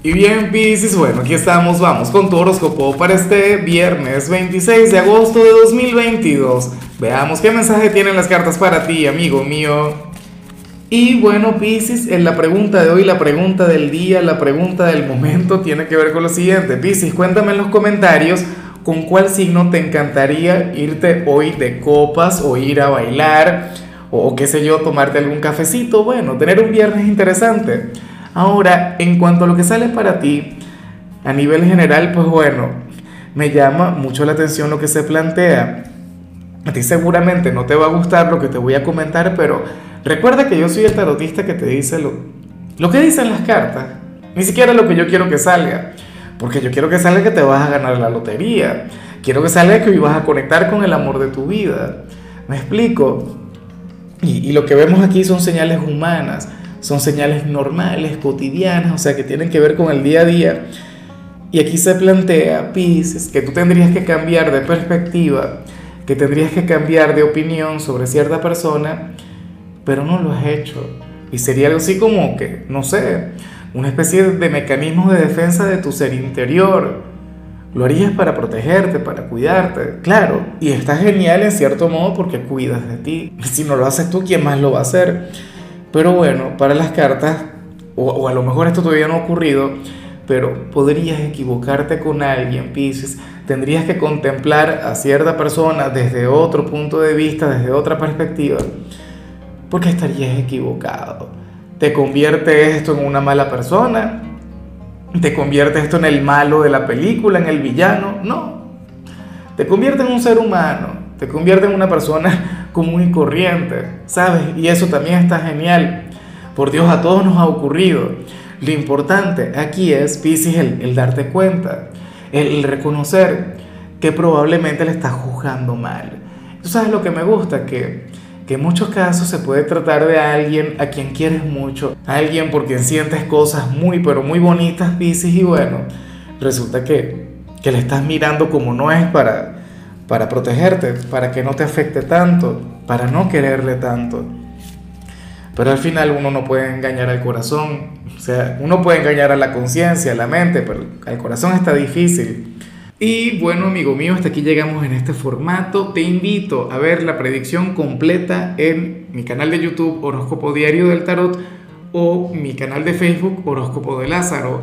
Y bien, Pisces, bueno, aquí estamos, vamos con tu horóscopo para este viernes 26 de agosto de 2022. Veamos qué mensaje tienen las cartas para ti, amigo mío. Y bueno, Pisces, en la pregunta de hoy, la pregunta del día, la pregunta del momento tiene que ver con lo siguiente. Pisces, cuéntame en los comentarios con cuál signo te encantaría irte hoy de copas o ir a bailar o qué sé yo, tomarte algún cafecito, bueno, tener un viernes interesante. Ahora, en cuanto a lo que sale para ti, a nivel general, pues bueno, me llama mucho la atención lo que se plantea. A ti seguramente no te va a gustar lo que te voy a comentar, pero recuerda que yo soy el tarotista que te dice lo, lo que dicen las cartas, ni siquiera lo que yo quiero que salga, porque yo quiero que salga que te vas a ganar la lotería, quiero que salga que hoy vas a conectar con el amor de tu vida. ¿Me explico? Y, y lo que vemos aquí son señales humanas son señales normales, cotidianas, o sea, que tienen que ver con el día a día. Y aquí se plantea, Pisces, que tú tendrías que cambiar de perspectiva, que tendrías que cambiar de opinión sobre cierta persona, pero no lo has hecho. Y sería algo así como que, no sé, una especie de mecanismo de defensa de tu ser interior. Lo harías para protegerte, para cuidarte, claro. Y está genial en cierto modo porque cuidas de ti. Si no lo haces tú, ¿quién más lo va a hacer? Pero bueno, para las cartas, o, a lo mejor esto todavía no ha ocurrido, pero podrías equivocarte con alguien, Pisces. Tendrías que contemplar a cierta persona desde otro punto de vista, desde otra perspectiva, porque estarías equivocado. ¿Te convierte esto en una mala persona? ¿Te convierte esto en el malo de la película, en el villano? No. Te convierte en un ser humano, te convierte en una persona común y corriente, ¿sabes? Y eso también está genial. Por Dios, a todos nos ha ocurrido. Lo importante aquí es, Pisces, el, darte cuenta, el, reconocer que probablemente le estás juzgando mal. ¿Tú sabes lo que me gusta? Que, que en muchos casos se puede tratar de alguien a quien quieres mucho, alguien por quien sientes cosas muy, pero muy bonitas, Pisces, y bueno, resulta que, que le estás mirando como no es para para protegerte, para que no te afecte tanto, para no quererle tanto. Pero al final uno no puede engañar al corazón, o sea, uno puede engañar a la conciencia, a la mente, pero al corazón está difícil. Y bueno, amigo mío, hasta aquí llegamos en este formato. Te invito a ver la predicción completa en mi canal de YouTube Horóscopo Diario del Tarot o mi canal de Facebook Horóscopo de Lázaro.